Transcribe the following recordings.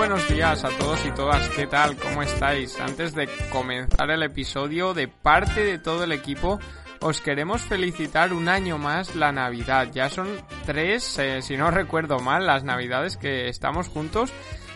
Buenos días a todos y todas, ¿qué tal? ¿Cómo estáis? Antes de comenzar el episodio, de parte de todo el equipo, os queremos felicitar un año más la Navidad. Ya son tres, eh, si no recuerdo mal, las Navidades que estamos juntos.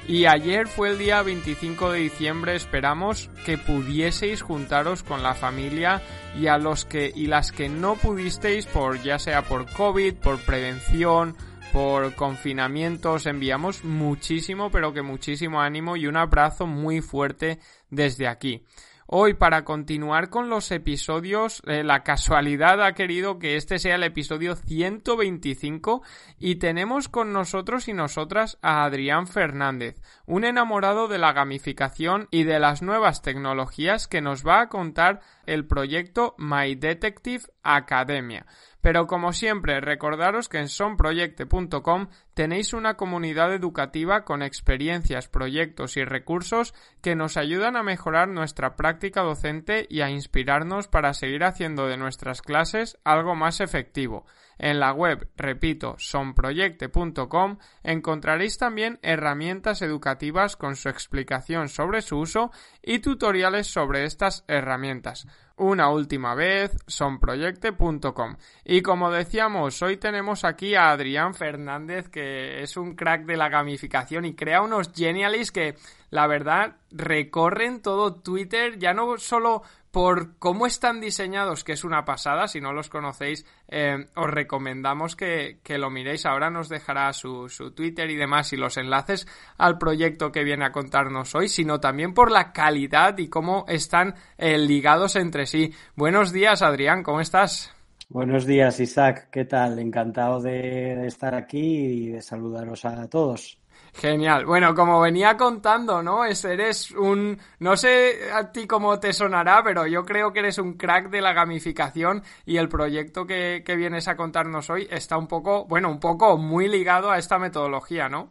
Y ayer fue el día 25 de diciembre, esperamos que pudieseis juntaros con la familia y a los que y las que no pudisteis por ya sea por COVID, por prevención, por confinamiento os enviamos muchísimo, pero que muchísimo ánimo y un abrazo muy fuerte desde aquí. Hoy, para continuar con los episodios, eh, la casualidad ha querido que este sea el episodio 125 y tenemos con nosotros y nosotras a Adrián Fernández, un enamorado de la gamificación y de las nuevas tecnologías que nos va a contar el proyecto My Detective Academia. Pero como siempre, recordaros que en sonproyecte.com tenéis una comunidad educativa con experiencias, proyectos y recursos que nos ayudan a mejorar nuestra práctica docente y a inspirarnos para seguir haciendo de nuestras clases algo más efectivo. En la web, repito, sonproyecte.com encontraréis también herramientas educativas con su explicación sobre su uso y tutoriales sobre estas herramientas. Una última vez, sonproyecte.com. Y como decíamos, hoy tenemos aquí a Adrián Fernández, que es un crack de la gamificación y crea unos genialis que, la verdad, recorren todo Twitter, ya no solo por cómo están diseñados, que es una pasada, si no los conocéis, eh, os recomendamos que, lo miréis. Ahora nos dejará su, su, Twitter y demás y los enlaces al proyecto que viene a contarnos hoy, sino también por la calidad y cómo están eh, ligados entre sí. Buenos días, Adrián, ¿cómo estás? Buenos días, Isaac. ¿Qué tal? Encantado de estar aquí y de saludaros a todos. Genial. Bueno, como venía contando, ¿no? Es, eres un... No sé a ti cómo te sonará, pero yo creo que eres un crack de la gamificación y el proyecto que, que vienes a contarnos hoy está un poco, bueno, un poco muy ligado a esta metodología, ¿no?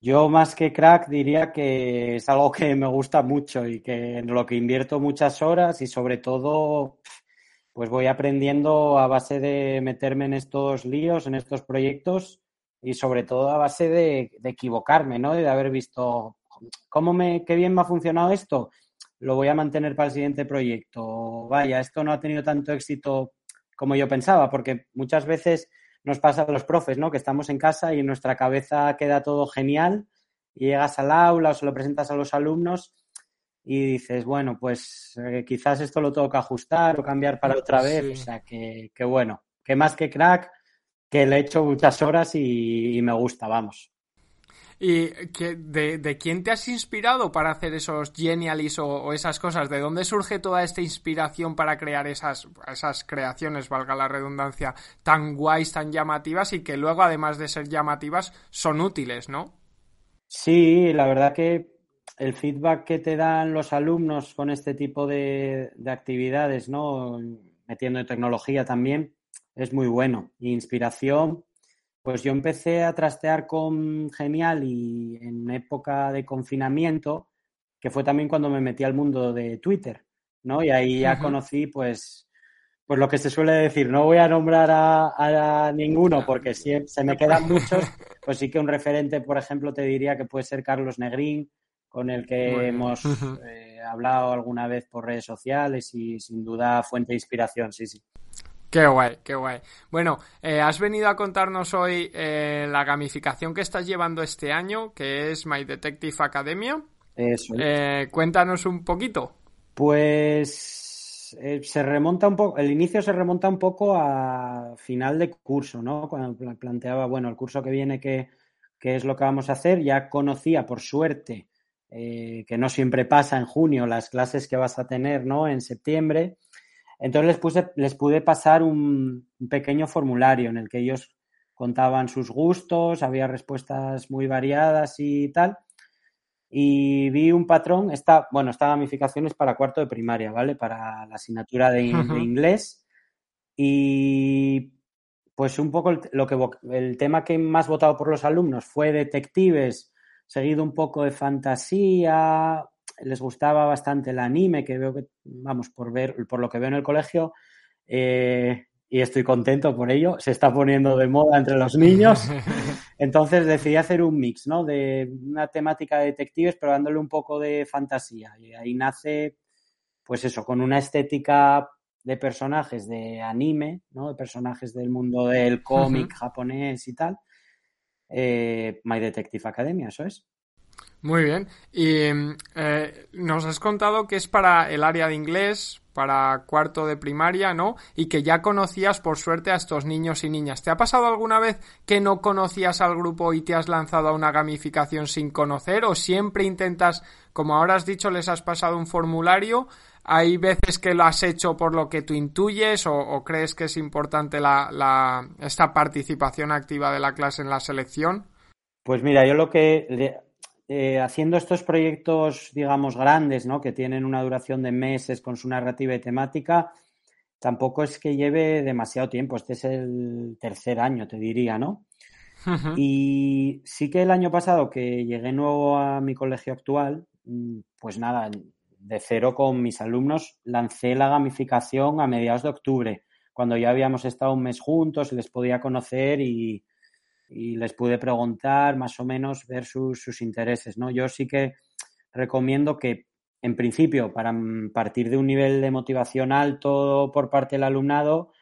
Yo más que crack diría que es algo que me gusta mucho y que en lo que invierto muchas horas y sobre todo pues voy aprendiendo a base de meterme en estos líos, en estos proyectos y sobre todo a base de, equivocarme, ¿no? De haber visto cómo me, qué bien me ha funcionado esto, lo voy a mantener para el siguiente proyecto. Vaya, esto no ha tenido tanto éxito como yo pensaba, porque muchas veces nos pasa a los profes, ¿no? Que estamos en casa y en nuestra cabeza queda todo genial y llegas al aula o se lo presentas a los alumnos y dices, bueno, pues eh, quizás esto lo tengo que ajustar o cambiar para otra vez. O sea, que, que bueno, que más que crack, que le he hecho muchas horas y, me gusta, vamos. ¿Y que, de, quién te has inspirado para hacer esos genialis o, esas cosas? ¿De dónde surge toda esta inspiración para crear esas, esas creaciones, valga la redundancia, tan guays, tan llamativas y que luego, además de ser llamativas, son útiles, ¿no? Sí, la verdad que el feedback que te dan los alumnos con este tipo de, de actividades, ¿no? Metiendo tecnología también, es muy bueno. Inspiración, pues yo empecé a trastear con Genial y en época de confinamiento, que fue también cuando me metí al mundo de Twitter, ¿no? Y ahí ya conocí, pues, pues lo que se suele decir, no voy a nombrar a, ninguno porque si se me quedan muchos, pues sí que un referente, por ejemplo, te diría que puede ser Carlos Negrín, con el que hemos eh, hablado alguna vez por redes sociales y sin duda fuente de inspiración, sí, sí. Qué guay, qué guay. Bueno, eh, has venido a contarnos hoy eh, la gamificación que estás llevando este año, que es My Detective Academia. Eso. Eh, cuéntanos un poquito. Pues eh, se remonta un poco, el inicio se remonta un poco a final de curso, ¿no? Cuando planteaba, bueno, el curso que viene, ¿qué, es lo que vamos a hacer? Ya conocía, por suerte, que no siempre pasa en junio, las clases que vas a tener, ¿no? En septiembre. Entonces les, puse, les pude pasar un, pequeño formulario en el que ellos contaban sus gustos, había respuestas muy variadas y tal. Y vi un patrón, esta, bueno, esta gamificación es para cuarto de primaria, ¿vale? Para la asignatura de, inglés. Y pues un poco el, lo que, el tema que más votado por los alumnos fue detectives, seguido un poco de fantasía, les gustaba bastante el anime, que veo que, vamos, por ver, por lo que veo en el colegio, eh, y estoy contento por ello, se está poniendo de moda entre los niños. Entonces decidí hacer un mix, ¿no? De una temática de detectives, pero dándole un poco de fantasía. Y ahí nace, pues eso, con una estética de personajes de anime, ¿no? De personajes del mundo del cómic japonés y tal. Eh, My Detective Academia, eso es. Muy bien. Y eh, nos has contado que es para el área de inglés, para cuarto de primaria, ¿no? Y que ya conocías por suerte a estos niños y niñas. ¿Te ha pasado alguna vez que no conocías al grupo y te has lanzado a una gamificación sin conocer? ¿O siempre intentas, como ahora has dicho, les has pasado un formulario? ¿Hay veces que lo has hecho por lo que tú intuyes o, crees que es importante la, esta participación activa de la clase en la selección? Pues mira, yo lo que eh, haciendo estos proyectos, digamos, grandes, ¿no? Que tienen una duración de meses con su narrativa y temática, tampoco es que lleve demasiado tiempo. Este es el tercer año, te diría, ¿no? Y sí que el año pasado que llegué nuevo a mi colegio actual, mm, pues nada, de cero con mis alumnos, lancé la gamificación a mediados de octubre, cuando ya habíamos estado un mes juntos, les podía conocer y, y les pude preguntar más o menos, ver sus, sus intereses, ¿no? Yo sí que recomiendo que, en principio, para partir de un nivel de motivación alto por parte del alumnado,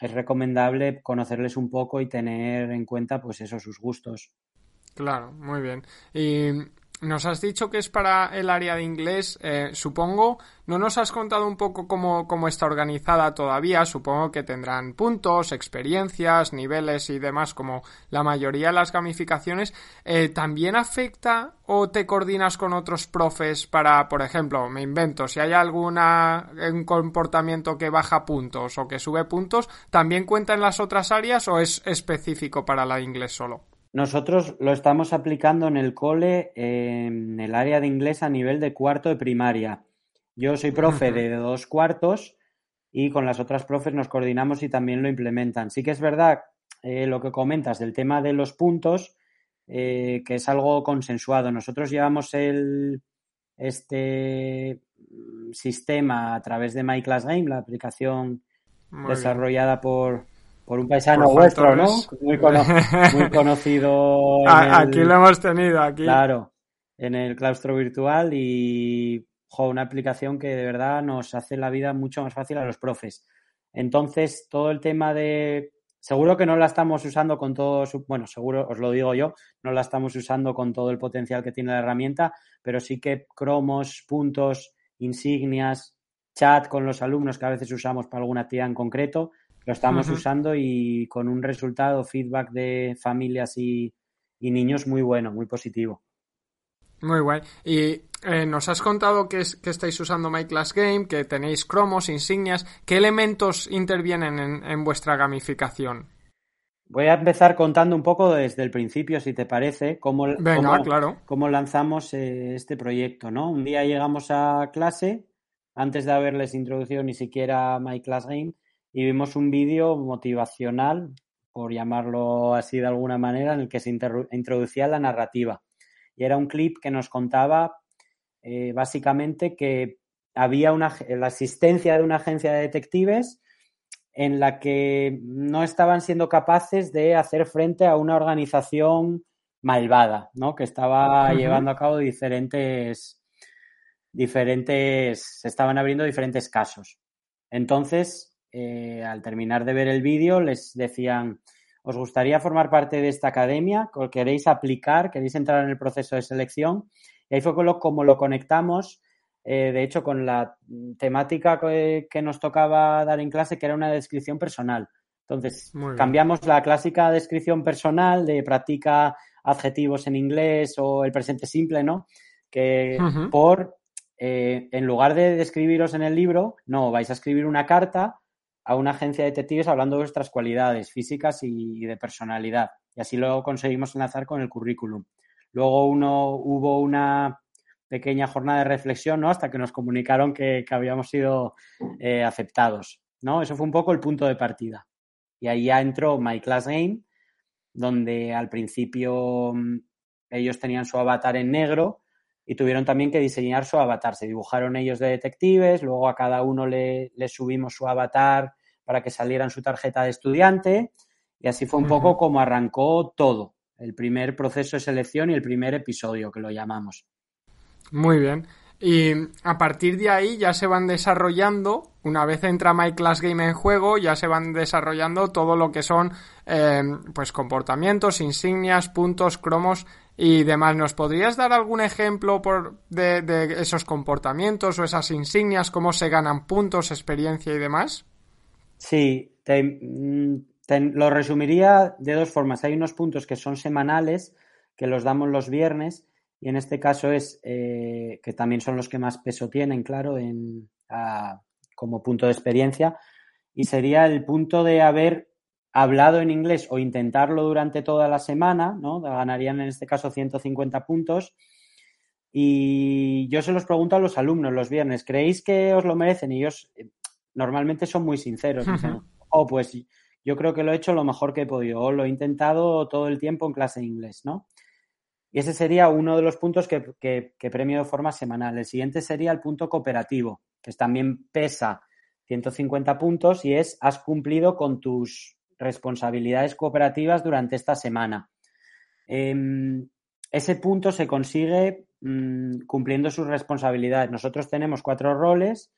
es recomendable conocerles un poco y tener en cuenta, pues, eso, sus gustos. Claro, muy bien. Nos has dicho que es para el área de inglés, eh, supongo. No nos has contado un poco cómo, cómo, está organizada todavía. Supongo que tendrán puntos, experiencias, niveles y demás, como la mayoría de las gamificaciones. Eh, ¿También afecta o te coordinas con otros profes para, por ejemplo, me invento, si hay alguna un comportamiento que baja puntos o que sube puntos, ¿también cuenta en las otras áreas o es específico para la de inglés solo? Nosotros lo estamos aplicando en el cole, en el área de inglés a nivel de cuarto de primaria. Yo soy profe de dos cuartos y con las otras profes nos coordinamos y también lo implementan. Sí que es verdad eh, lo que comentas del tema de los puntos, eh, que es algo consensuado. Nosotros llevamos el, este sistema a través de MyClassGame, la aplicación desarrollada por, por un paisano vuestro, ¿no? Muy, conocido. aquí lo hemos tenido, aquí. Claro, en el claustro virtual y una aplicación que de verdad nos hace la vida mucho más fácil a los profes. Entonces, todo el tema de. Seguro que no la estamos usando con todo su. Bueno, seguro, os lo digo yo, no la estamos usando con todo el potencial que tiene la herramienta, pero sí que cromos, puntos, insignias, chat con los alumnos que a veces usamos para alguna actividad en concreto, lo estamos usando y con un resultado, feedback de familias y, niños muy bueno, muy positivo. Muy guay. Y eh, nos has contado que, es, que estáis usando My Class Game, que tenéis cromos, insignias. ¿Qué elementos intervienen en, vuestra gamificación? Voy a empezar contando un poco desde el principio, si te parece, cómo, claro. cómo lanzamos eh, este proyecto. ¿no? Un día llegamos a clase, antes de haberles introducido ni siquiera My Class Game, y vimos un vídeo motivacional, por llamarlo así de alguna manera, en el que se introducía la narrativa. Y era un clip que nos contaba eh, básicamente que había una, la existencia de una agencia de detectives en la que no estaban siendo capaces de hacer frente a una organización malvada, ¿no? Que estaba llevando a cabo diferentes, diferentes, se estaban abriendo diferentes casos. Entonces, eh, al terminar de ver el vídeo, les decían, ¿os gustaría formar parte de esta academia? ¿Queréis aplicar? ¿Queréis entrar en el proceso de selección? Y ahí fue como lo conectamos eh, de hecho, con la temática que, nos tocaba dar en clase, que era una descripción personal. Entonces, cambiamos la clásica descripción personal de practica adjetivos en inglés o el presente simple, ¿no? Que por, eh, en lugar de describiros en el libro, no, vais a escribir una carta a una agencia de detectives hablando de vuestras cualidades físicas y de personalidad. Y así lo conseguimos enlazar con el currículum. Luego uno, hubo una pequeña jornada de reflexión, ¿no? Hasta que nos comunicaron que, habíamos sido eh, aceptados, ¿no? Eso fue un poco el punto de partida. Y ahí ya entró My Class Game, donde al principio mm, ellos tenían su avatar en negro y tuvieron también que diseñar su avatar. Se dibujaron ellos de detectives, luego a cada uno le, subimos su avatar para que saliera en su tarjeta de estudiante y así fue un poco como arrancó todo, el primer proceso de selección y el primer episodio que lo llamamos. Muy bien. Y a partir de ahí ya se van desarrollando, una vez entra My Class Game en juego, ya se van desarrollando todo lo que son eh, pues comportamientos, insignias, puntos, cromos y demás. ¿Nos podrías dar algún ejemplo por, de, esos comportamientos o esas insignias, cómo se ganan puntos, experiencia y demás? Sí, mm, lo resumiría de dos formas. Hay unos puntos que son semanales, que los damos los viernes, y en este caso es eh, que también son los que más peso tienen, claro, en, como punto de experiencia, y sería el punto de haber hablado en inglés o intentarlo durante toda la semana, ¿no? Ganarían en este caso 150 puntos. Y yo se los pregunto a los alumnos los viernes, ¿creéis que os lo merecen? Y ellos eh, normalmente son muy sinceros. Dicen, oh, pues yo creo que lo he hecho lo mejor que he podido, o lo he intentado todo el tiempo en clase de inglés, ¿no? Y ese sería uno de los puntos que, premio de forma semanal. El siguiente sería el punto cooperativo, que también pesa 150 puntos y es has cumplido con tus responsabilidades cooperativas durante esta semana. Em, ese punto se consigue mm, cumpliendo sus responsabilidades. Nosotros tenemos cuatro roles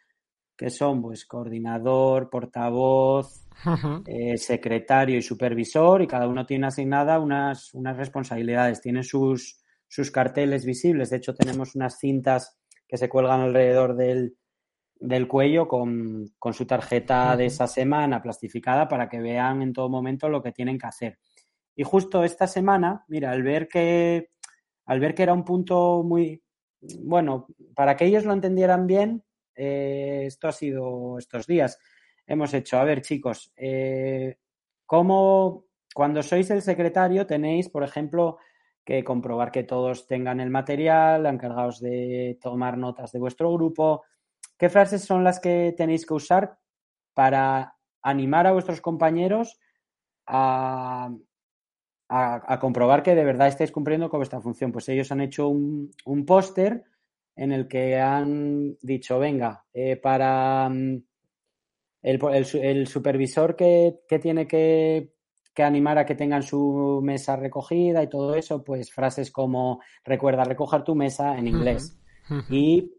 que son pues coordinador, portavoz, eh, secretario y supervisor, y cada uno tiene asignada unas, unas responsabilidades. Tiene sus, sus carteles visibles. De hecho, tenemos unas cintas que se cuelgan alrededor del, del cuello con, su tarjeta de esa semana plastificada para que vean en todo momento lo que tienen que hacer. Y justo esta semana, mira, al ver que, al ver que era un punto muy, bueno, para que ellos lo entendieran bien, eh, esto ha sido estos días hemos hecho, a ver chicos, eh, ¿cómo cuando sois el secretario tenéis, por ejemplo, que comprobar que todos tengan el material, encargados de tomar notas de vuestro grupo? ¿Qué frases son las que tenéis que usar para animar a vuestros compañeros a, comprobar que de verdad estáis cumpliendo con vuestra función? Pues ellos han hecho un, póster en el que han dicho, venga, eh, para mm, el, supervisor que, tiene que, animar a que tengan su mesa recogida y todo eso, pues frases como recuerda recoger tu mesa en inglés. Y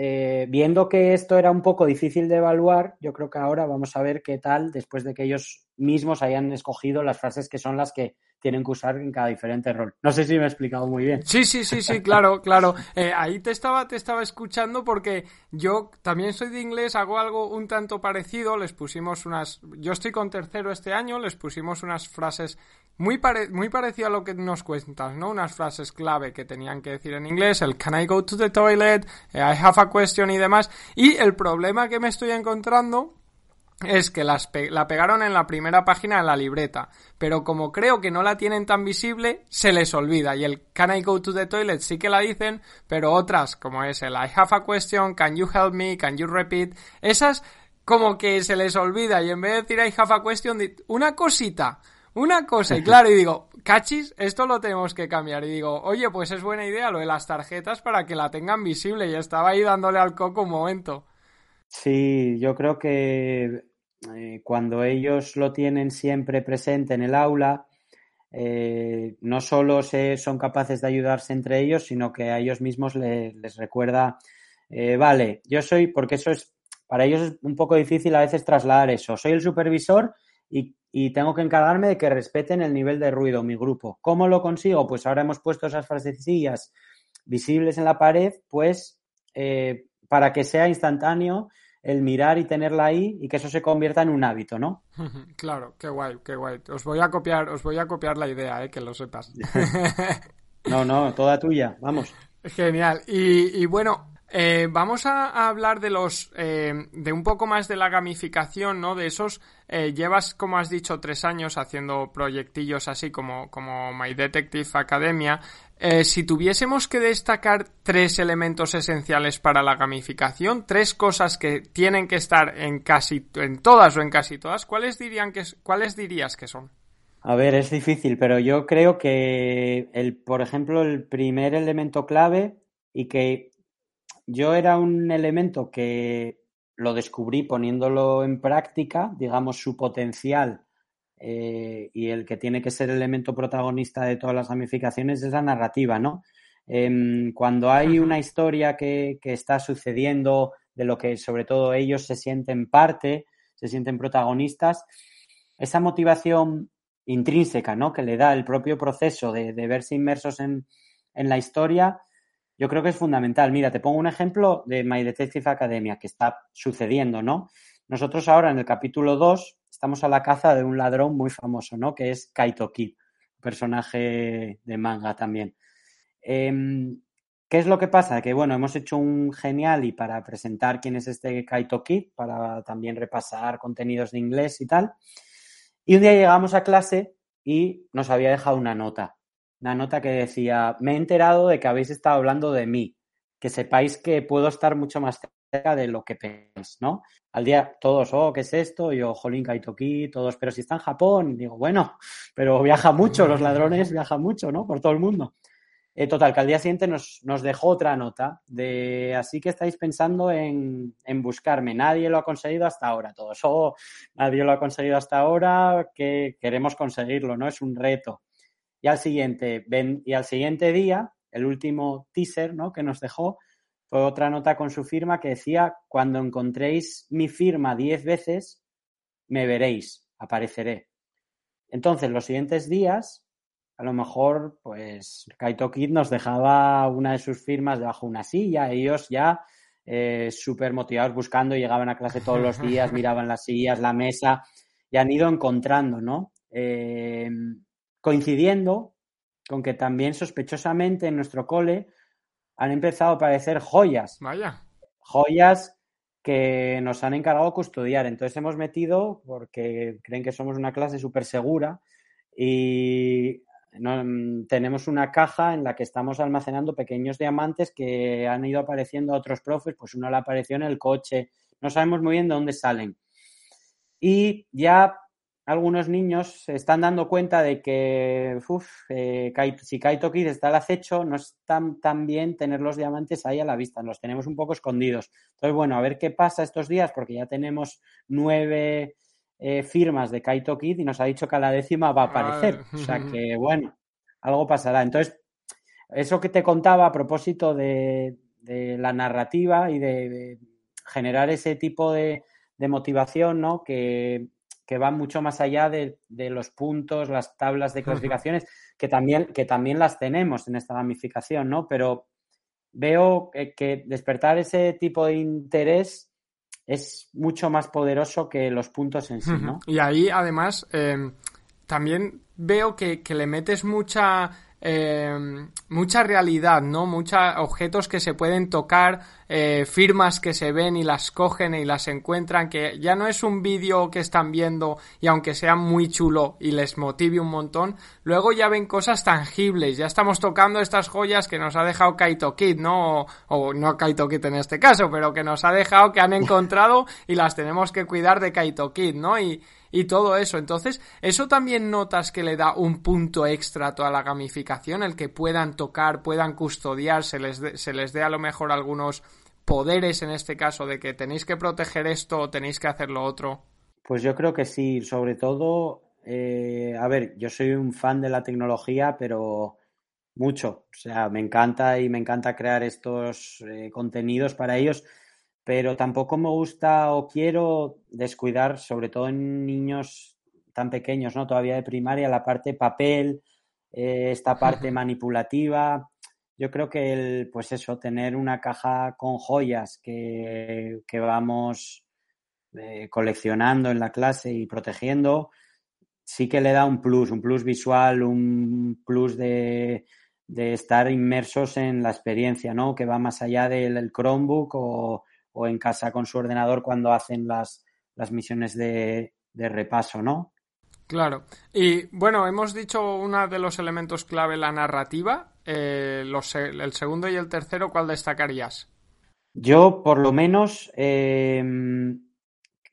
eh, viendo que esto era un poco difícil de evaluar, yo creo que ahora vamos a ver qué tal después de que ellos mismos hayan escogido las frases que son las que tienen que usar en cada diferente rol. No sé si me he explicado muy bien. Sí, sí, sí, sí, claro, claro. Eh, ahí te estaba, te estaba escuchando porque yo también soy de inglés, hago algo un tanto parecido. Les pusimos unas. Yo estoy con tercero este año, les pusimos unas frases muy, muy parecido a lo que nos cuentas, ¿no? Unas frases clave que tenían que decir en inglés, el can I go to the toilet, eh, I have a question y demás. Y el problema que me estoy encontrando es que las la pegaron en la primera página de la libreta, pero como creo que no la tienen tan visible, se les olvida. Y el Can I go to the toilet sí que la dicen, pero otras, como es el I have a question, Can you help me, Can you repeat, esas como que se les olvida y en vez de decir I have a question, una cosita, una cosa. Y claro, y digo, cachis, esto lo tenemos que cambiar. Y digo, oye, pues es buena idea lo de las tarjetas para que la tengan visible. Y estaba ahí dándole al coco un momento. Sí, yo creo que eh, cuando ellos lo tienen siempre presente en el aula, eh, no solo se, son capaces de ayudarse entre ellos, sino que a ellos mismos les recuerda, eh, vale, yo soy, porque eso es, para ellos es un poco difícil a veces trasladar eso, soy el supervisor y, y tengo que encargarme de que respeten el nivel de ruido, mi grupo. ¿Cómo lo consigo? Pues ahora hemos puesto esas frasecillas visibles en la pared, pues para que sea instantáneo el mirar y tenerla ahí y que eso se convierta en un hábito, ¿no? Claro, qué guay, qué guay. Os voy a copiar, os voy a copiar la idea, ¿eh? que lo sepas. no, no, toda tuya, vamos. Genial. Y, bueno, eh, vamos a, hablar de los, eh, de un poco más de la gamificación, ¿no? De esos, eh, llevas, como has dicho, tres años haciendo proyectillos así como, como My Detective Academia. si tuviésemos que destacar tres elementos esenciales para la gamificación, tres cosas que tienen que estar en casi, en todas o en casi todas, ¿cuáles dirían que, cuáles dirías que son? A ver, es difícil, pero yo creo que el, por ejemplo, el primer elemento clave y que yo era un elemento que lo descubrí poniéndolo en práctica, digamos, su potencial eh, y el que tiene que ser el elemento protagonista de todas las ramificaciones es la narrativa, ¿no? Em, cuando hay una historia que, que está sucediendo, de lo que sobre todo ellos se sienten parte, se sienten protagonistas, esa motivación intrínseca, ¿no? Que le da el propio proceso de, verse inmersos en, la historia, yo creo que es fundamental. Mira, te pongo un ejemplo de My Detective Academia que está sucediendo, ¿no? Nosotros ahora en el capítulo 2 estamos a la caza de un ladrón muy famoso, ¿no? Que es Kaito Kid, personaje de manga también. Em, ¿Qué es lo que pasa? Que bueno, hemos hecho un genial y para presentar quién es este Kaito Kid, para también repasar contenidos de inglés y tal. Y un día llegamos a clase y nos había dejado una nota. Una nota que decía, me he enterado de que habéis estado hablando de mí, que sepáis que puedo estar mucho más cerca de lo que pensáis, ¿no? Al día todos, oh, ¿qué es esto? yo, Jolín Kaitoki, todos, pero si está en Japón, digo, bueno, pero viaja mucho, los ladrones viajan mucho, ¿no? Por todo el mundo. Eh, total, que al día siguiente nos, dejó otra nota de así que estáis pensando en, buscarme. Nadie lo ha conseguido hasta ahora. Todos, oh, nadie lo ha conseguido hasta ahora, que queremos conseguirlo, ¿no? Es un reto. Y al siguiente, ven, y al siguiente día, el último teaser, ¿no? Que nos dejó, fue otra nota con su firma que decía, cuando encontréis mi firma diez veces, me veréis, apareceré. Entonces, los siguientes días, a lo mejor, pues Kaito Kid nos dejaba una de sus firmas debajo de una silla, ellos ya eh, súper motivados buscando, llegaban a clase todos los días, miraban las sillas, la mesa, y han ido encontrando, ¿no? Eh, coincidiendo con que también sospechosamente en nuestro cole han empezado a aparecer joyas. Vaya. Joyas que nos han encargado custodiar. Entonces hemos metido, porque creen que somos una clase súper segura, y Mm, tenemos una caja en la que estamos almacenando pequeños diamantes que han ido apareciendo a otros profes, pues uno le apareció en el coche, no sabemos muy bien de dónde salen. Y ya algunos niños se están dando cuenta de que uf, eh, si Kaito Kid está al acecho, no es tan, tan, bien tener los diamantes ahí a la vista, los tenemos un poco escondidos. Entonces, bueno, a ver qué pasa estos días, porque ya tenemos nueve eh, firmas de Kaito Kid y nos ha dicho que a la décima va a aparecer. O sea que, bueno, algo pasará. Entonces, eso que te contaba a propósito de, la narrativa y de, generar ese tipo de, motivación, ¿no? Que, va mucho más allá de, los puntos, las tablas de clasificaciones, que también, que también las tenemos en esta gamificación, ¿no? Pero veo que despertar ese tipo de interés es mucho más poderoso que los puntos en sí, ¿no? Y ahí, además, em, también veo que, que, le metes mucha em, mucha realidad, ¿no? Muchos objetos que se pueden tocar, eh, firmas que se ven y las cogen y las encuentran, que ya no es un vídeo que están viendo y aunque sea muy chulo y les motive un montón, luego ya ven cosas tangibles, ya estamos tocando estas joyas que nos ha dejado Kaito Kid, ¿no? O, no Kaito Kid en este caso, pero que nos ha dejado, que han encontrado y las tenemos que cuidar de Kaito Kid, ¿no? Y, y todo eso. Entonces, eso también notas que le da un punto extra a toda la gamificación, el que puedan tocar, puedan custodiar, se les, se les dé a lo mejor algunos poderes en este caso de que tenéis que proteger esto o tenéis que hacer lo otro? Pues yo creo que sí, sobre todo, eh, a ver, yo soy un fan de la tecnología, pero mucho, o sea, me encanta y me encanta crear estos eh, contenidos para ellos, pero tampoco me gusta o quiero descuidar, sobre todo en niños tan pequeños, ¿no? Todavía de primaria, la parte papel, eh, esta parte manipulativa yo creo que el, pues eso, tener una caja con joyas que, que vamos eh, coleccionando en la clase y protegiendo, sí que le da un plus, un plus visual, un plus de, de estar inmersos en la experiencia, ¿no? Que va más allá del Chromebook o, o, en casa con su ordenador cuando hacen las, las misiones de, de repaso, ¿no? Claro. Y bueno, hemos dicho uno de los elementos clave, la narrativa. Eh, los, el segundo y el tercero, ¿cuál destacarías? Yo, por lo menos, eh,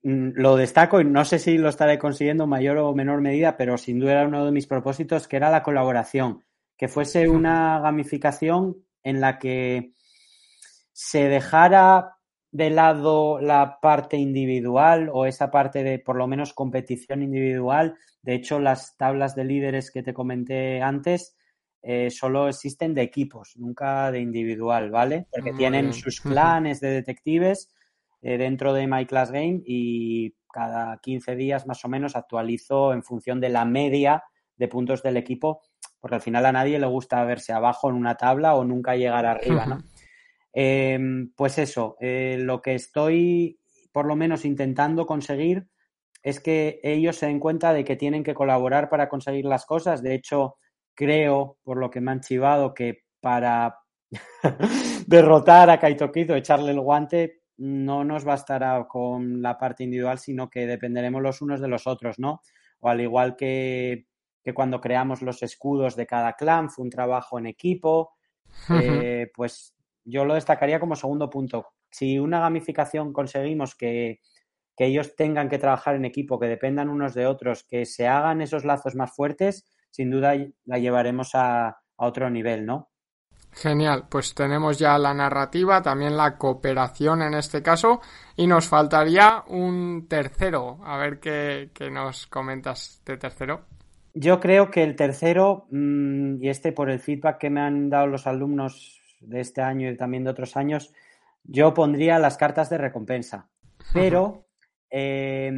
lo destaco y no sé si lo estaré consiguiendo en mayor o menor medida, pero sin duda era uno de mis propósitos, que era la colaboración que fuese una gamificación en la que se dejara de lado la parte individual o esa parte de por lo menos competición individual. De hecho, las tablas de líderes que te comenté antes eh, solo existen de equipos, nunca de individual, ¿vale? Porque Muy tienen bien. sus clanes de detectives eh, dentro de My Class Game y cada 15 días más o menos actualizo en función de la media de puntos del equipo porque al final a nadie le gusta verse abajo en una tabla o nunca llegar arriba, ¿no? eh, pues eso, eh, lo que estoy por lo menos intentando conseguir es que ellos se den cuenta de que tienen que colaborar para conseguir las cosas. De hecho, creo, por lo que me han chivado, que para derrotar a Kaito Kido, echarle el guante, no nos bastará con la parte individual, sino que dependeremos los unos de los otros, ¿no? O al igual que que cuando creamos los escudos de cada clan fue un trabajo en equipo, eh, pues yo lo destacaría como segundo punto. Si una gamificación conseguimos que, que, ellos tengan que trabajar en equipo, que dependan unos de otros, que se hagan esos lazos más fuertes, sin duda la llevaremos a, a otro nivel, ¿no? Genial, pues tenemos ya la narrativa, también la cooperación en este caso, y nos faltaría un tercero. A ver qué, qué nos comentas de tercero. Yo creo que el tercero, mmm, y este por el feedback que me han dado los alumnos de este año y también de otros años, yo pondría las cartas de recompensa. Pero eh,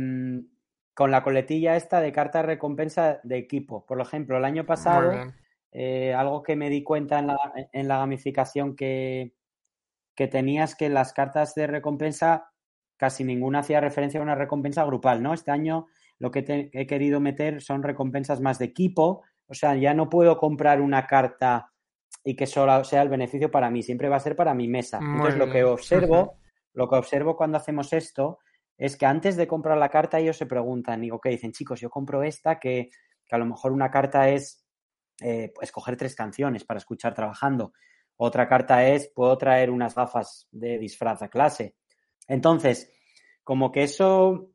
con la coletilla esta de carta de recompensa de equipo. Por ejemplo, el año pasado, eh, algo que me di cuenta en la, en la gamificación que, que tenías que las cartas de recompensa casi ninguna hacía referencia a una recompensa grupal, ¿no? Este año lo que te, he querido meter son recompensas más de equipo, o sea, ya no puedo comprar una carta y que solo sea el beneficio para mí, siempre va a ser para mi mesa. Muy Entonces, bien. lo que observo, lo que observo cuando hacemos esto es que antes de comprar la carta ellos se preguntan, digo, ¿qué dicen? Chicos, yo compro esta que, que a lo mejor una carta es eh, escoger tres canciones para escuchar trabajando. Otra carta es, puedo traer unas gafas de disfraz a clase. Entonces, como que eso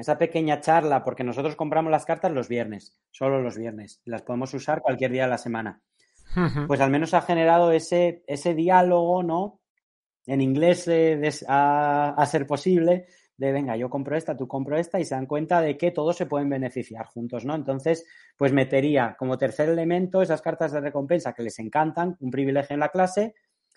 esa pequeña charla, porque nosotros compramos las cartas los viernes, solo los viernes, las podemos usar cualquier día de la semana. Pues al menos ha generado ese, ese diálogo, ¿no? En inglés a, a, ser posible, de venga, yo compro esta, tú compro esta, y se dan cuenta de que todos se pueden beneficiar juntos, ¿no? Entonces, pues metería como tercer elemento esas cartas de recompensa que les encantan, un privilegio en la clase,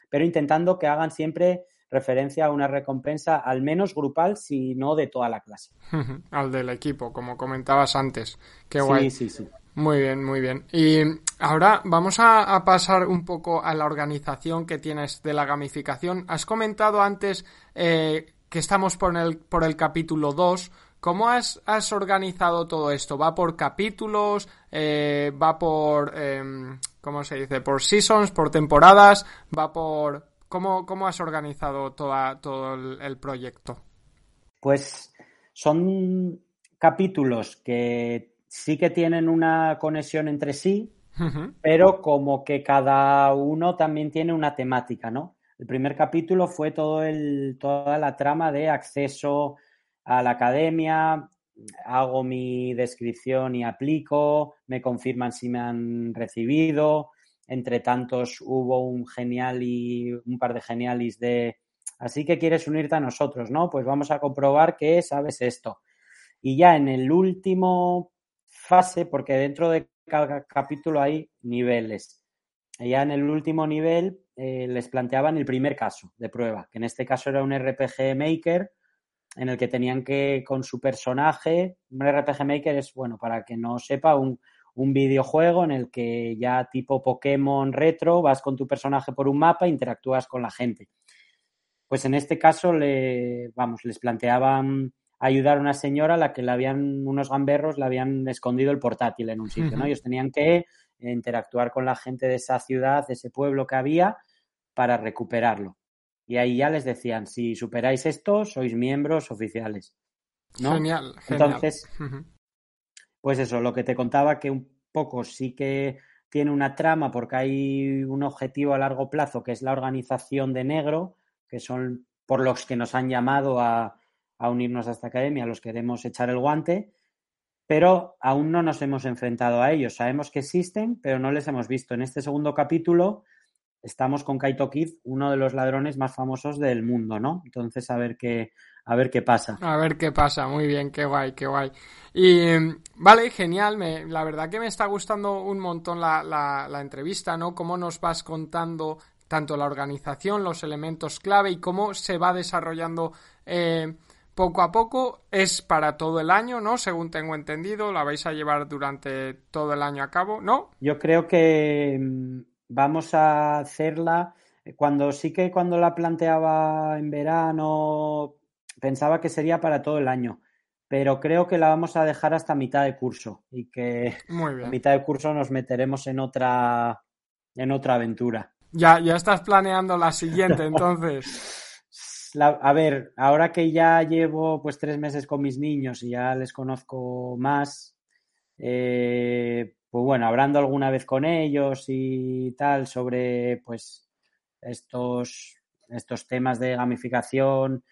pero intentando que hagan siempre referencia a una recompensa al menos grupal, si no de toda la clase. Al del equipo, como comentabas antes. Qué guay. Sí, sí, sí. Muy bien, muy bien. Y ahora vamos a, a, pasar un poco a la organización que tienes de la gamificación. Has comentado antes eh, que estamos por el, por el capítulo 2. ¿Cómo has, has, organizado todo esto? ¿Va por capítulos? Eh, ¿Va por, eh, ¿cómo se dice? ¿Por seasons? ¿Por temporadas? ¿Va por, ¿Cómo, cómo has organizado toda, todo el, el, proyecto? Pues son capítulos que sí que tienen una conexión entre sí, uh -huh. pero como que cada uno también tiene una temática, ¿no? El primer capítulo fue todo el, toda la trama de acceso a la academia, hago mi descripción y aplico, me confirman si me han recibido, entre tantos hubo un genial y un par de genialis de así que quieres unirte a nosotros, ¿no? Pues vamos a comprobar que sabes esto. Y ya en el último fase, porque dentro de cada capítulo hay niveles. Ya en el último nivel eh, les planteaban el primer caso de prueba, que en este caso era un RPG Maker, en el que tenían que, con su personaje, un RPG Maker es, bueno, para que no sepa, un, un videojuego en el que ya tipo Pokémon retro, vas con tu personaje por un mapa e interactúas con la gente. Pues en este caso, le, vamos, les planteaban ayudar a una señora a la que le habían, unos gamberros le habían escondido el portátil en un sitio, ¿no? Ellos tenían que interactuar con la gente de esa ciudad, de ese pueblo que había, para recuperarlo. Y ahí ya les decían, si superáis esto, sois miembros oficiales. ¿no? Genial, Entonces, pues eso, lo que te contaba que un poco sí que tiene una trama porque hay un objetivo a largo plazo que es la organización de negro, que son por los que nos han llamado a, a unirnos a esta academia, los queremos echar el guante, pero aún no nos hemos enfrentado a ellos. Sabemos que existen, pero no les hemos visto. En este segundo capítulo estamos con Kaito Kid, uno de los ladrones más famosos del mundo, ¿no? Entonces, a ver qué, a ver qué pasa. A ver qué pasa, muy bien, qué guay, qué guay. Y vale, genial, me, la verdad que me está gustando un montón la, la, la entrevista, ¿no? Cómo nos vas contando tanto la organización, los elementos clave y cómo se va desarrollando eh, poco a poco. Es para todo el año, ¿no? Según tengo entendido, la vais a llevar durante todo el año a cabo, ¿no? Yo creo que vamos a hacerla. Cuando sí que cuando la planteaba en verano, pensaba que sería para todo el año. Pero creo que la vamos a dejar hasta mitad de curso y que a mitad de curso nos meteremos en otra en otra aventura. Ya, ya estás planeando la siguiente, entonces. La, a ver, ahora que ya llevo pues tres meses con mis niños y ya les conozco más, eh, pues bueno, hablando alguna vez con ellos y tal sobre pues estos, estos temas de gamificación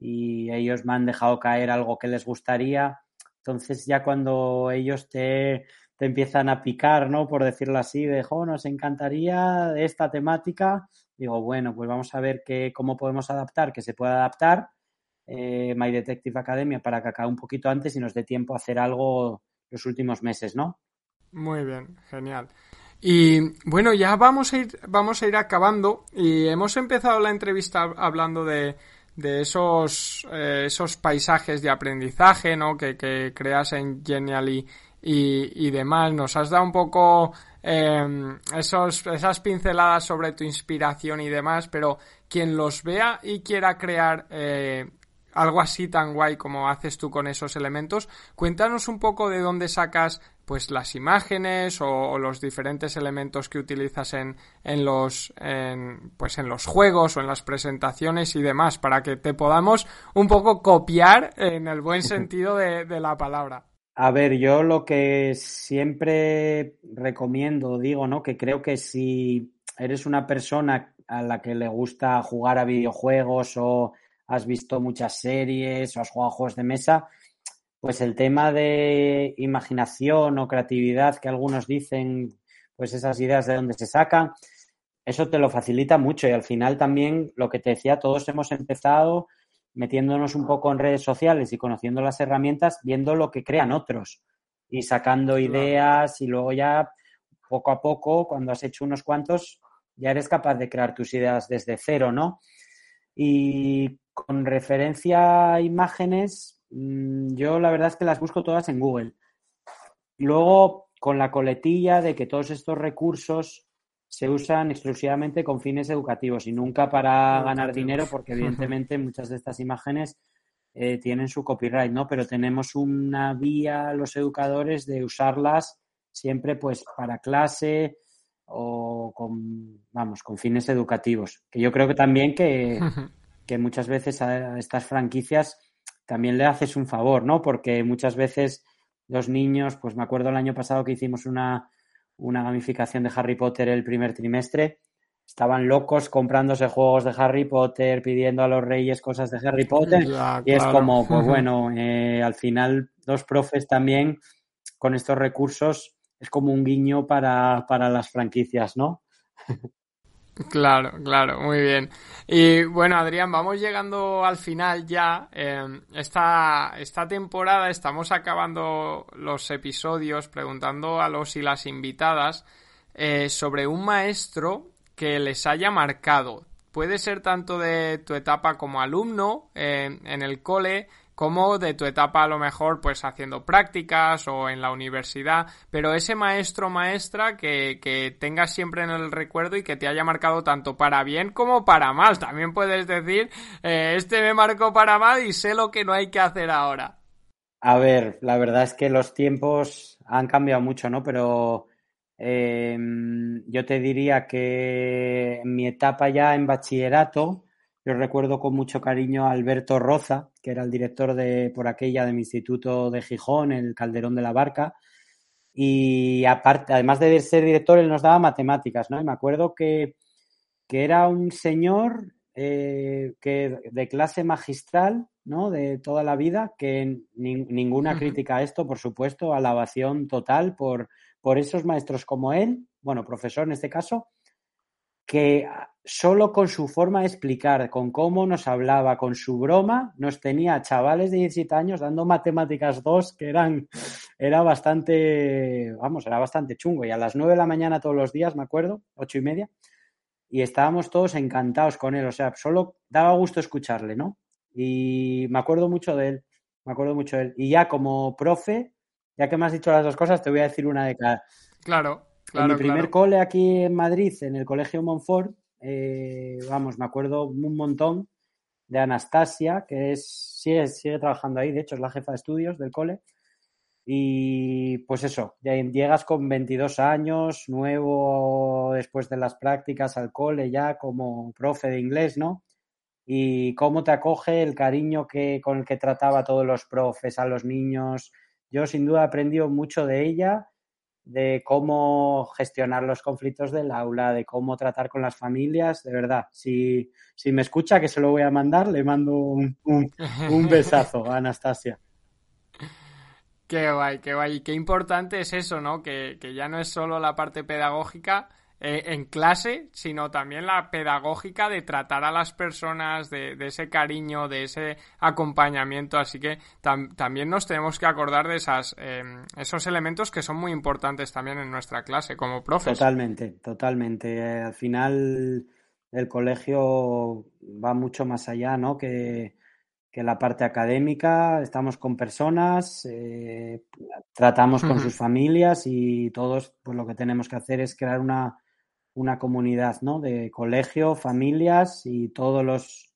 y ellos me han dejado caer algo que les gustaría. Entonces ya cuando ellos te, te empiezan a picar, ¿no? Por decirlo así, de, jo, nos encantaría esta temática. Digo, bueno, pues vamos a ver qué, cómo podemos adaptar, que se pueda adaptar eh, My Detective Academia para que acabe un poquito antes y nos dé tiempo a hacer algo los últimos meses, ¿no? Muy bien, genial. Y bueno, ya vamos a ir, vamos a ir acabando y hemos empezado la entrevista hablando de, de esos, eh, esos paisajes de aprendizaje, ¿no? Que, que creas en Genially y, y, demás. Nos has dado un poco eh, esos, esas pinceladas sobre tu inspiración y demás, pero quien los vea y quiera crear eh, algo así tan guay como haces tú con esos elementos, cuéntanos un poco de dónde sacas pues las imágenes o, o, los diferentes elementos que utilizas en, en los en, pues en los juegos o en las presentaciones y demás para que te podamos un poco copiar en el buen sentido de, de la palabra. A ver, yo lo que siempre recomiendo, digo, ¿no? Que creo que si eres una persona a la que le gusta jugar a videojuegos o has visto muchas series o has jugado juegos de mesa, pues el tema de imaginación o creatividad que algunos dicen, pues esas ideas de dónde se sacan, eso te lo facilita mucho y al final también lo que te decía, todos hemos empezado metiéndonos un poco en redes sociales y conociendo las herramientas, viendo lo que crean otros y sacando ideas y luego ya poco a poco, cuando has hecho unos cuantos, ya eres capaz de crear tus ideas desde cero, ¿no? Y con referencia a imágenes, yo la verdad es que las busco todas en Google. Luego, con la coletilla de que todos estos recursos se usan exclusivamente con fines educativos y nunca para ganar dinero, porque evidentemente muchas de estas imágenes eh, tienen su copyright, ¿no? Pero tenemos una vía los educadores de usarlas siempre pues para clase o con, vamos, con fines educativos. Que yo creo que también que, que muchas veces a estas franquicias también le haces un favor, ¿no? Porque muchas veces los niños, pues me acuerdo el año pasado que hicimos una una gamificación de Harry Potter el primer trimestre. Estaban locos comprándose juegos de Harry Potter, pidiendo a los reyes cosas de Harry Potter. Ya, y es como, pues bueno, eh, al final los profes también con estos recursos es como un guiño para, para las franquicias, ¿no? Claro, claro, muy bien. Y bueno, Adrián, vamos llegando al final ya. Eh, esta, esta temporada estamos acabando los episodios preguntando a los y las invitadas eh, sobre un maestro que les haya marcado. Puede ser tanto de tu etapa como alumno eh, en el cole como de tu etapa a lo mejor pues haciendo prácticas o en la universidad, pero ese maestro maestra que, que tengas siempre en el recuerdo y que te haya marcado tanto para bien como para mal. También puedes decir, eh, este me marcó para mal y sé lo que no hay que hacer ahora. A ver, la verdad es que los tiempos han cambiado mucho, ¿no? Pero em, yo te diría que en mi etapa ya en bachillerato, yo recuerdo con mucho cariño a Alberto Roza, que era el director de por aquella de mi instituto de Gijón, el Calderón de la Barca. Y aparte, además de ser director, él nos daba matemáticas, ¿no? Y me acuerdo que, que era un señor eh, que de clase magistral, ¿no? De toda la vida, que ninguna crítica a esto, por supuesto, alabación total por, por esos maestros como él, bueno, profesor en este caso, que solo con su forma de explicar, con cómo nos hablaba, con su broma, nos tenía chavales de 17 años dando matemáticas 2 que eran, era bastante, vamos, era bastante chungo. Y a las 9 de la mañana todos los días, me acuerdo, ocho y media, y estábamos todos encantados con él, o sea, solo daba gusto escucharle, ¿no? Y me acuerdo mucho de él, me acuerdo mucho de él. Y ya como profe, ya que me has dicho las dos cosas, te voy a decir una de cada. Claro, claro. En mi primer cole aquí en Madrid, en el Colegio Montfort, eh, vamos, me acuerdo un montón de Anastasia, que es, sigue, trabajando ahí, de hecho es la jefa de estudios del cole. Y pues eso, llegas con 22 años, nuevo después de las prácticas al cole ya como profe de inglés, ¿no? Y cómo te acoge el cariño que, con el que trataba a todos los profes, a los niños. Yo sin duda he aprendido mucho de ella, de cómo gestionar los conflictos del aula, de cómo tratar con las familias, de verdad. Si, si me escucha, que se lo voy a mandar, le mando un, un besazo a Anastasia. Qué guay, qué guay. Y qué importante es eso, ¿no? Que, ya no es solo la parte pedagógica eh, en clase, sino también la pedagógica de tratar a las personas, de, ese cariño, de ese acompañamiento. Así que también nos tenemos que acordar de esas, em, esos elementos que son muy importantes también en nuestra clase como profes. Totalmente, totalmente. Eh, al final el colegio va mucho más allá, ¿no? Que que la parte académica, estamos con personas, eh, tratamos con sus familias y todos pues lo que tenemos que hacer es crear una, una comunidad ¿no? de colegio, familias y todos los,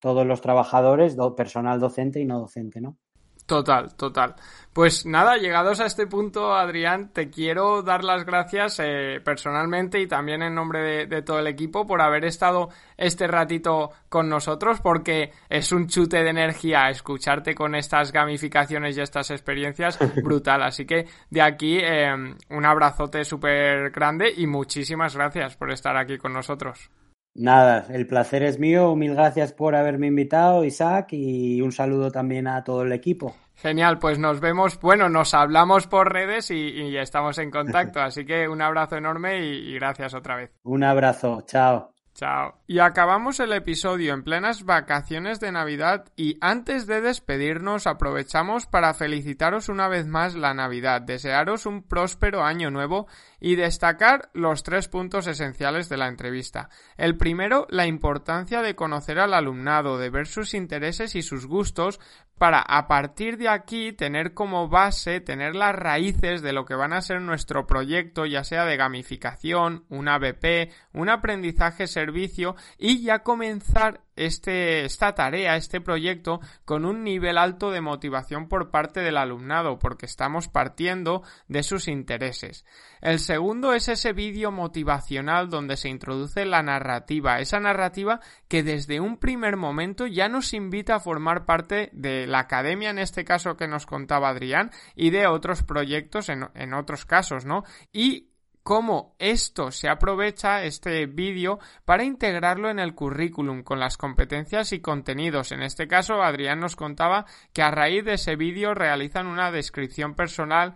todos los trabajadores, personal docente y no docente, ¿no? Total, total. Pues nada, llegados a este punto, Adrián, te quiero dar las gracias eh, personalmente y también en nombre de, todo el equipo por haber estado este ratito con nosotros, porque es un chute de energía escucharte con estas gamificaciones y estas experiencias brutal. Así que de aquí eh, un abrazote súper grande y muchísimas gracias por estar aquí con nosotros. Nada, el placer es mío. Mil gracias por haberme invitado, Isaac, y un saludo también a todo el equipo. Genial, pues nos vemos, bueno, nos hablamos por redes y, estamos en contacto, así que un abrazo enorme y gracias otra vez. Un abrazo, chao. Chao. Y acabamos el episodio en plenas vacaciones de Navidad y antes de despedirnos aprovechamos para felicitaros una vez más la Navidad, desearos un próspero año nuevo y destacar los tres puntos esenciales de la entrevista. El primero, la importancia de conocer al alumnado, de ver sus intereses y sus gustos para a partir de aquí tener como base, tener las raíces de lo que van a ser nuestro proyecto, ya sea de gamificación, un ABP, un aprendizaje servicio y ya comenzar este, esta tarea, este proyecto, con un nivel alto de motivación por parte del alumnado, porque estamos partiendo de sus intereses. El segundo es ese vídeo motivacional donde se introduce la narrativa, esa narrativa que desde un primer momento ya nos invita a formar parte de la academia, en este caso que nos contaba Adrián, y de otros proyectos en, en otros casos, ¿no? Y cómo esto se aprovecha, este vídeo, para integrarlo en el currículum con las competencias y contenidos. En este caso, Adrián nos contaba que a raíz de ese vídeo realizan una descripción personal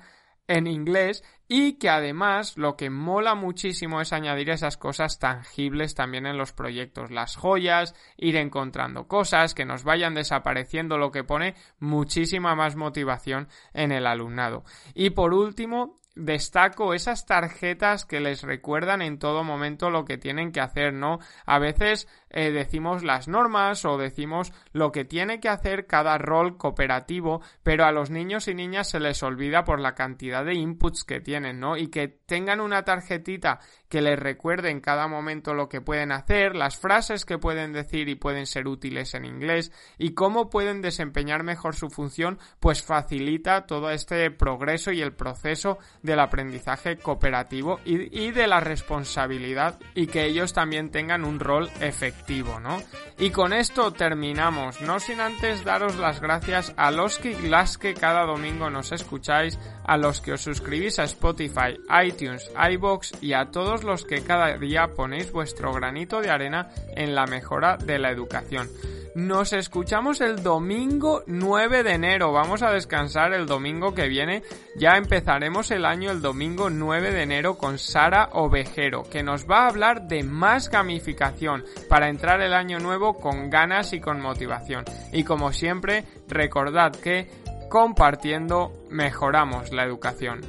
en inglés y que además lo que mola muchísimo es añadir esas cosas tangibles también en los proyectos, las joyas, ir encontrando cosas, que nos vayan desapareciendo, lo que pone muchísima más motivación en el alumnado. Y por último, destaco esas tarjetas que les recuerdan en todo momento lo que tienen que hacer, ¿no? A veces eh, decimos las normas o decimos lo que tiene que hacer cada rol cooperativo, pero a los niños y niñas se les olvida por la cantidad de inputs que tienen, ¿no? Y que tengan una tarjetita que les recuerde en cada momento lo que pueden hacer, las frases que pueden decir y pueden ser útiles en inglés y cómo pueden desempeñar mejor su función, pues facilita todo este progreso y el proceso del aprendizaje cooperativo y, de la responsabilidad y que ellos también tengan un rol efectivo, ¿no? Y con esto terminamos, no sin antes daros las gracias a los que las que cada domingo nos escucháis, a los que os suscribís a Spotify, iTunes, iBox y a todos los que cada día ponéis vuestro granito de arena en la mejora de la educación. Nos escuchamos el domingo 9 de enero. Vamos a descansar el domingo que viene. Ya empezaremos el el domingo 9 de enero con Sara Ovejero, que nos va a hablar de más gamificación para entrar el año nuevo con ganas y con motivación. Y como siempre, recordad que compartiendo mejoramos la educación.